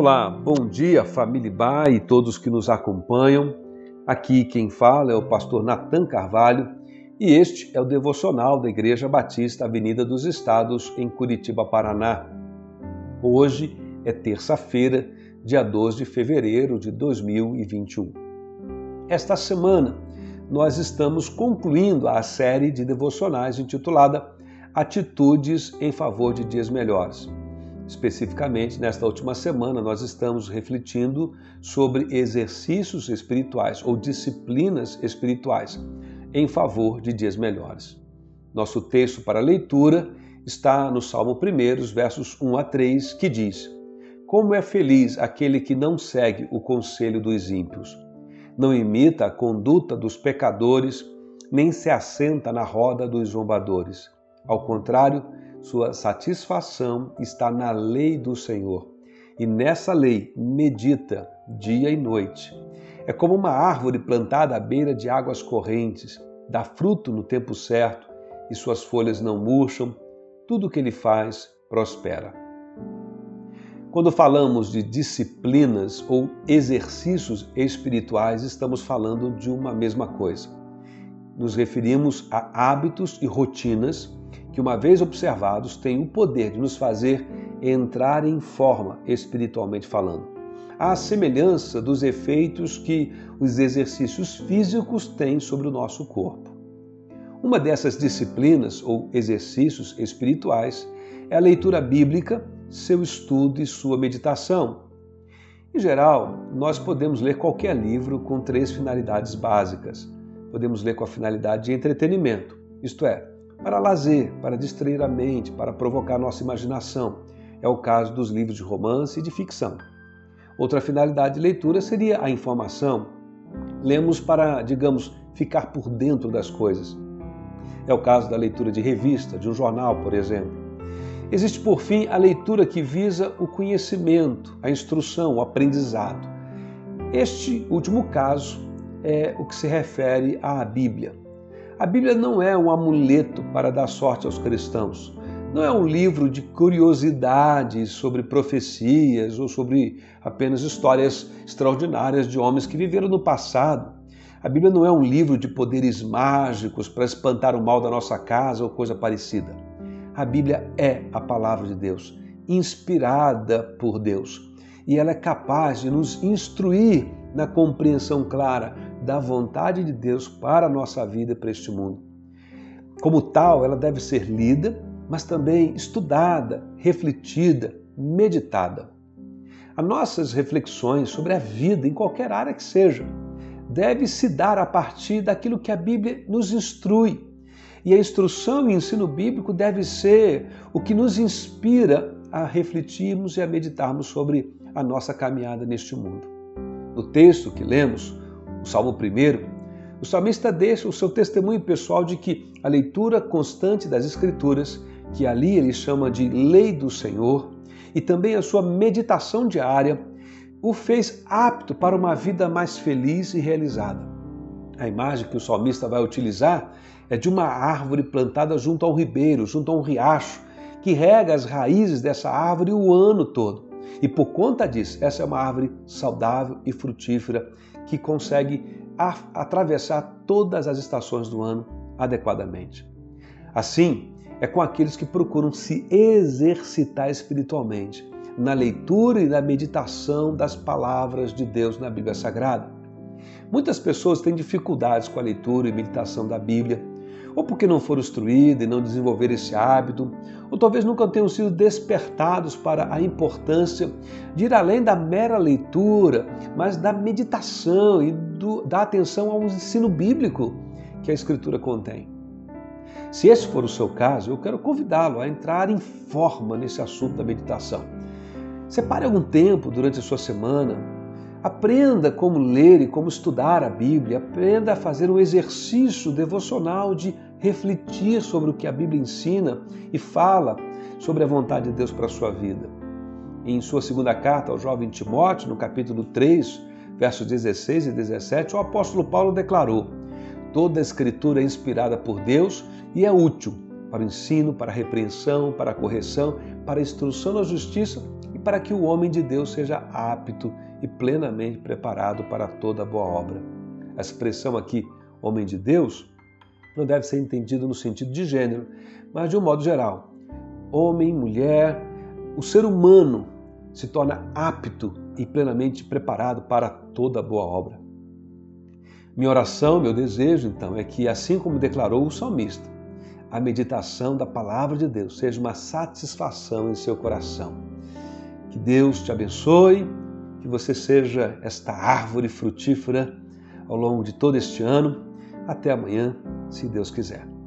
Olá, bom dia família Bai e todos que nos acompanham. Aqui quem fala é o pastor Nathan Carvalho e este é o devocional da Igreja Batista Avenida dos Estados em Curitiba, Paraná. Hoje é terça-feira, dia 12 de fevereiro de 2021. Esta semana nós estamos concluindo a série de devocionais intitulada Atitudes em favor de dias melhores. Especificamente, nesta última semana, nós estamos refletindo sobre exercícios espirituais ou disciplinas espirituais em favor de dias melhores. Nosso texto para leitura está no Salmo 1, versos 1 a 3, que diz: Como é feliz aquele que não segue o conselho dos ímpios, não imita a conduta dos pecadores, nem se assenta na roda dos zombadores. Ao contrário, sua satisfação está na lei do Senhor, e nessa lei medita dia e noite. É como uma árvore plantada à beira de águas correntes, dá fruto no tempo certo e suas folhas não murcham, tudo o que ele faz prospera. Quando falamos de disciplinas ou exercícios espirituais, estamos falando de uma mesma coisa. Nos referimos a hábitos e rotinas que, uma vez observados, têm o poder de nos fazer entrar em forma espiritualmente falando. À semelhança dos efeitos que os exercícios físicos têm sobre o nosso corpo. Uma dessas disciplinas ou exercícios espirituais é a leitura bíblica, seu estudo e sua meditação. Em geral, nós podemos ler qualquer livro com três finalidades básicas. Podemos ler com a finalidade de entretenimento, isto é, para lazer, para distrair a mente, para provocar nossa imaginação. É o caso dos livros de romance e de ficção. Outra finalidade de leitura seria a informação. Lemos para, digamos, ficar por dentro das coisas. É o caso da leitura de revista, de um jornal, por exemplo. Existe, por fim, a leitura que visa o conhecimento, a instrução, o aprendizado. Este último caso é o que se refere à Bíblia. A Bíblia não é um amuleto para dar sorte aos cristãos. Não é um livro de curiosidades sobre profecias ou sobre apenas histórias extraordinárias de homens que viveram no passado. A Bíblia não é um livro de poderes mágicos para espantar o mal da nossa casa ou coisa parecida. A Bíblia é a palavra de Deus, inspirada por Deus, e ela é capaz de nos instruir na compreensão clara da vontade de Deus para a nossa vida e para este mundo. Como tal, ela deve ser lida, mas também estudada, refletida, meditada. As nossas reflexões sobre a vida, em qualquer área que seja, deve se dar a partir daquilo que a Bíblia nos instrui. E a instrução e ensino bíblico deve ser o que nos inspira a refletirmos e a meditarmos sobre a nossa caminhada neste mundo. No texto que lemos, o Salmo 1, o salmista deixa o seu testemunho pessoal de que a leitura constante das Escrituras, que ali ele chama de lei do Senhor, e também a sua meditação diária, o fez apto para uma vida mais feliz e realizada. A imagem que o salmista vai utilizar é de uma árvore plantada junto a um ribeiro, junto a um riacho, que rega as raízes dessa árvore o ano todo. E por conta disso, essa é uma árvore saudável e frutífera que consegue atravessar todas as estações do ano adequadamente. Assim, é com aqueles que procuram se exercitar espiritualmente na leitura e na meditação das palavras de Deus na Bíblia Sagrada. Muitas pessoas têm dificuldades com a leitura e meditação da Bíblia ou porque não foram instruídos e não desenvolveram esse hábito, ou talvez nunca tenham sido despertados para a importância de ir além da mera leitura, mas da meditação e do, da atenção ao ensino bíblico que a Escritura contém. Se esse for o seu caso, eu quero convidá-lo a entrar em forma nesse assunto da meditação. Separe algum tempo durante a sua semana Aprenda como ler e como estudar a Bíblia, aprenda a fazer um exercício devocional de refletir sobre o que a Bíblia ensina e fala sobre a vontade de Deus para a sua vida. Em sua segunda carta ao jovem Timóteo, no capítulo 3, versos 16 e 17, o apóstolo Paulo declarou: Toda a escritura é inspirada por Deus e é útil para o ensino, para a repreensão, para a correção, para a instrução na justiça e para que o homem de Deus seja apto e plenamente preparado para toda boa obra. A expressão aqui, homem de Deus, não deve ser entendido no sentido de gênero, mas de um modo geral. Homem, mulher, o ser humano se torna apto e plenamente preparado para toda boa obra. Minha oração, meu desejo, então, é que, assim como declarou o salmista, a meditação da palavra de Deus seja uma satisfação em seu coração. Que Deus te abençoe, que você seja esta árvore frutífera ao longo de todo este ano. Até amanhã, se Deus quiser.